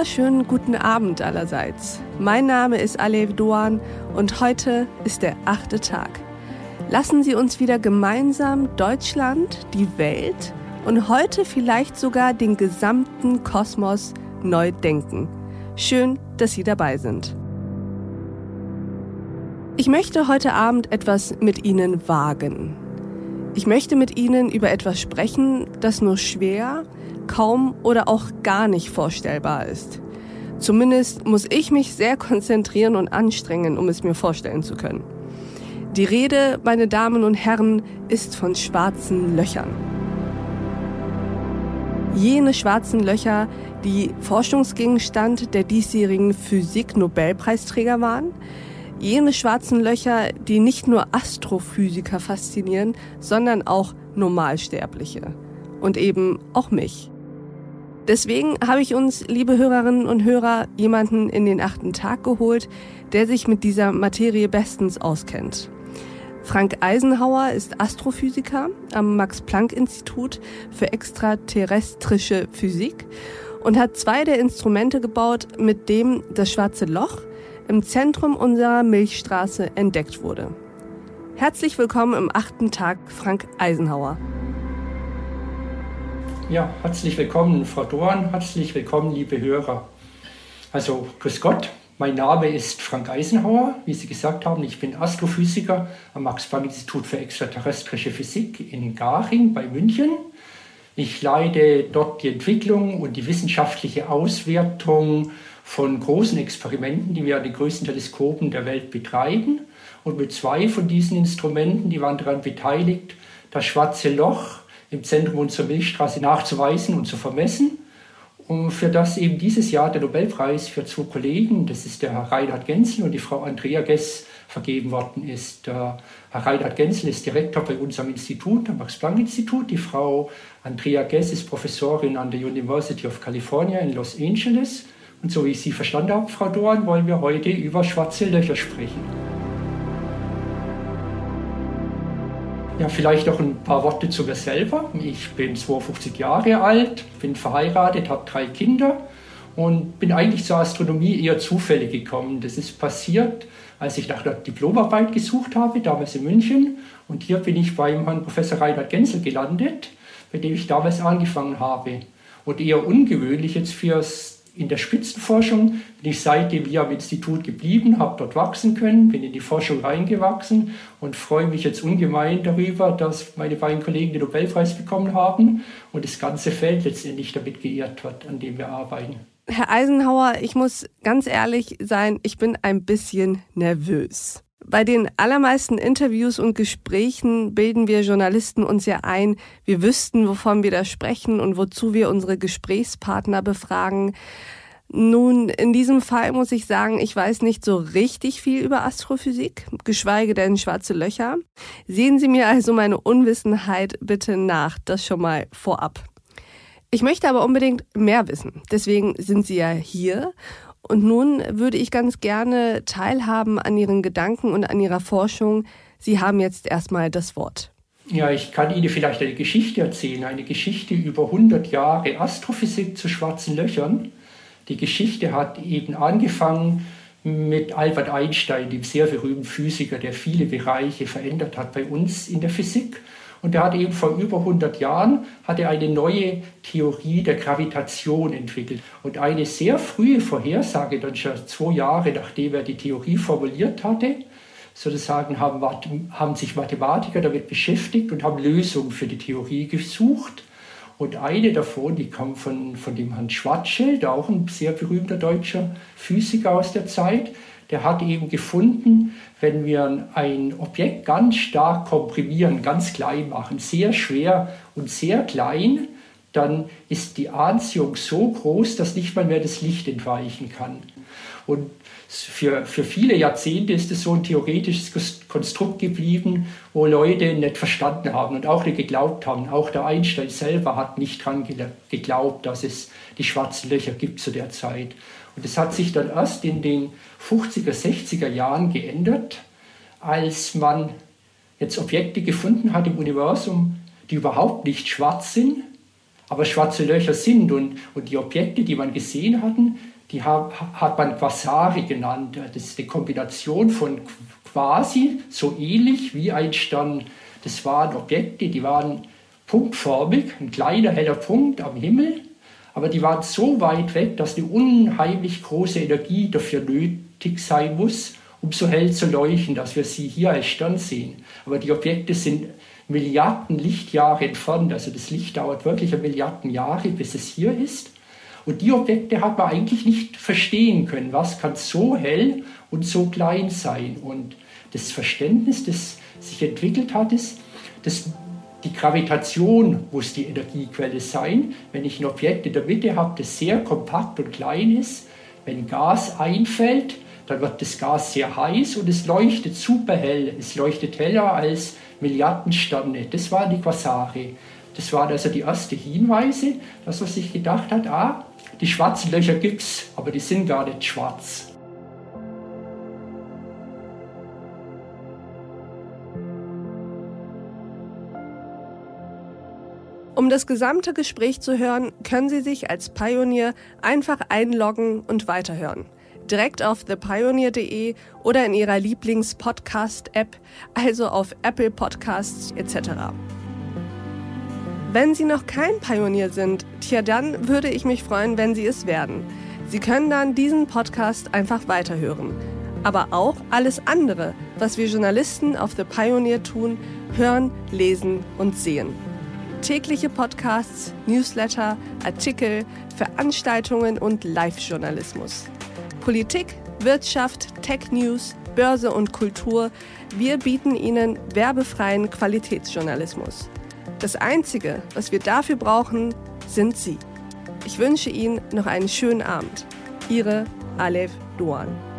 wunderschönen guten Abend allerseits. Mein Name ist Alev Doan und heute ist der achte Tag. Lassen Sie uns wieder gemeinsam Deutschland, die Welt und heute vielleicht sogar den gesamten Kosmos neu denken. Schön, dass Sie dabei sind. Ich möchte heute Abend etwas mit Ihnen wagen. Ich möchte mit Ihnen über etwas sprechen, das nur schwer, kaum oder auch gar nicht vorstellbar ist. Zumindest muss ich mich sehr konzentrieren und anstrengen, um es mir vorstellen zu können. Die Rede, meine Damen und Herren, ist von schwarzen Löchern. Jene schwarzen Löcher, die Forschungsgegenstand der diesjährigen Physik-Nobelpreisträger waren, jene schwarzen Löcher, die nicht nur Astrophysiker faszinieren, sondern auch Normalsterbliche. Und eben auch mich. Deswegen habe ich uns, liebe Hörerinnen und Hörer, jemanden in den achten Tag geholt, der sich mit dieser Materie bestens auskennt. Frank Eisenhauer ist Astrophysiker am Max-Planck-Institut für extraterrestrische Physik und hat zwei der Instrumente gebaut, mit dem das schwarze Loch im Zentrum unserer Milchstraße entdeckt wurde. Herzlich willkommen im achten Tag, Frank Eisenhauer. Ja, herzlich willkommen, Frau Dorn, herzlich willkommen, liebe Hörer. Also, grüß Gott, mein Name ist Frank Eisenhauer, wie Sie gesagt haben. Ich bin Astrophysiker am Max-Planck-Institut für extraterrestrische Physik in Garching bei München. Ich leite dort die Entwicklung und die wissenschaftliche Auswertung von großen Experimenten, die wir an den größten Teleskopen der Welt betreiben. Und mit zwei von diesen Instrumenten, die waren daran beteiligt, das schwarze Loch im Zentrum unserer Milchstraße nachzuweisen und zu vermessen. Und für das eben dieses Jahr der Nobelpreis für zwei Kollegen, das ist der Herr Reinhard Genzel und die Frau Andrea Gess, vergeben worden ist. Der Herr Reinhard Genzel ist Direktor bei unserem Institut, am Max-Planck-Institut. Die Frau Andrea Gess ist Professorin an der University of California in Los Angeles. Und so wie ich Sie verstanden habe, Frau Dorn, wollen wir heute über schwarze Löcher sprechen. Ja, vielleicht noch ein paar Worte zu mir selber. Ich bin 52 Jahre alt, bin verheiratet, habe drei Kinder und bin eigentlich zur Astronomie eher zufällig gekommen. Das ist passiert, als ich nach der Diplomarbeit gesucht habe, damals in München. Und hier bin ich beim Herrn Professor Reinhard Genzel gelandet, bei dem ich damals angefangen habe. Und eher ungewöhnlich jetzt fürs in der Spitzenforschung bin ich seitdem hier am Institut geblieben, habe dort wachsen können, bin in die Forschung reingewachsen und freue mich jetzt ungemein darüber, dass meine beiden Kollegen den Nobelpreis bekommen haben und das ganze Feld letztendlich damit geehrt wird, an dem wir arbeiten. Herr Eisenhower, ich muss ganz ehrlich sein, ich bin ein bisschen nervös. Bei den allermeisten Interviews und Gesprächen bilden wir Journalisten uns ja ein, wir wüssten, wovon wir da sprechen und wozu wir unsere Gesprächspartner befragen. Nun, in diesem Fall muss ich sagen, ich weiß nicht so richtig viel über Astrophysik, geschweige denn schwarze Löcher. Sehen Sie mir also meine Unwissenheit bitte nach, das schon mal vorab. Ich möchte aber unbedingt mehr wissen. Deswegen sind Sie ja hier und nun würde ich ganz gerne teilhaben an Ihren Gedanken und an Ihrer Forschung. Sie haben jetzt erstmal das Wort. Ja, ich kann Ihnen vielleicht eine Geschichte erzählen, eine Geschichte über 100 Jahre Astrophysik zu schwarzen Löchern. Die Geschichte hat eben angefangen mit Albert Einstein, dem sehr berühmten Physiker, der viele Bereiche verändert hat bei uns in der Physik. Und er hat eben vor über 100 Jahren hat er eine neue Theorie der Gravitation entwickelt. Und eine sehr frühe Vorhersage, dann schon zwei Jahre nachdem er die Theorie formuliert hatte, sozusagen haben, haben sich Mathematiker damit beschäftigt und haben Lösungen für die Theorie gesucht. Und eine davon, die kam von, von dem Herrn Schwarzschild, auch ein sehr berühmter deutscher Physiker aus der Zeit, der hat eben gefunden, wenn wir ein Objekt ganz stark komprimieren, ganz klein machen, sehr schwer und sehr klein, dann ist die Anziehung so groß, dass nicht mal mehr das Licht entweichen kann. Und für, für viele Jahrzehnte ist es so ein theoretisches Konstrukt geblieben, wo Leute nicht verstanden haben und auch nicht geglaubt haben. Auch der Einstein selber hat nicht daran geglaubt, dass es die schwarzen Löcher gibt zu der Zeit. Und das hat sich dann erst in den 50er, 60er Jahren geändert, als man jetzt Objekte gefunden hat im Universum, die überhaupt nicht schwarz sind, aber schwarze Löcher sind. Und, und die Objekte, die man gesehen hatten, die hat, man Quasare genannt. Das ist eine Kombination von quasi so ähnlich wie ein Stern. Das waren Objekte, die waren punktförmig, ein kleiner heller Punkt am Himmel, aber die waren so weit weg, dass eine unheimlich große Energie dafür nötig sein muss, um so hell zu leuchten, dass wir sie hier als Stern sehen. Aber die Objekte sind Milliarden Lichtjahre entfernt, also das Licht dauert wirklich Milliarden Jahre, bis es hier ist. Und die Objekte hat man eigentlich nicht verstehen können. Was kann so hell und so klein sein? Und das Verständnis, das sich entwickelt hat, ist, dass die Gravitation muss die Energiequelle sein. Wenn ich ein Objekt in der Mitte habe, das sehr kompakt und klein ist, wenn Gas einfällt, dann wird das Gas sehr heiß und es leuchtet super hell. Es leuchtet heller als Milliarden Sterne. Das waren die Quasare. Das waren also die ersten Hinweise, dass man sich gedacht hat, ah, die schwarzen Löcher gibt's, aber die sind gar nicht schwarz. Um das gesamte Gespräch zu hören, können Sie sich als Pionier einfach einloggen und weiterhören. Direkt auf thepioneer.de oder in Ihrer Lieblings-Podcast-App, also auf Apple Podcasts etc. Wenn Sie noch kein Pionier sind, tja, dann würde ich mich freuen, wenn Sie es werden. Sie können dann diesen Podcast einfach weiterhören. Aber auch alles andere, was wir Journalisten auf The Pioneer tun, hören, lesen und sehen tägliche Podcasts, Newsletter, Artikel, Veranstaltungen und Live-Journalismus. Politik, Wirtschaft, Tech News, Börse und Kultur. Wir bieten Ihnen werbefreien Qualitätsjournalismus. Das Einzige, was wir dafür brauchen, sind Sie. Ich wünsche Ihnen noch einen schönen Abend. Ihre Alef Duan.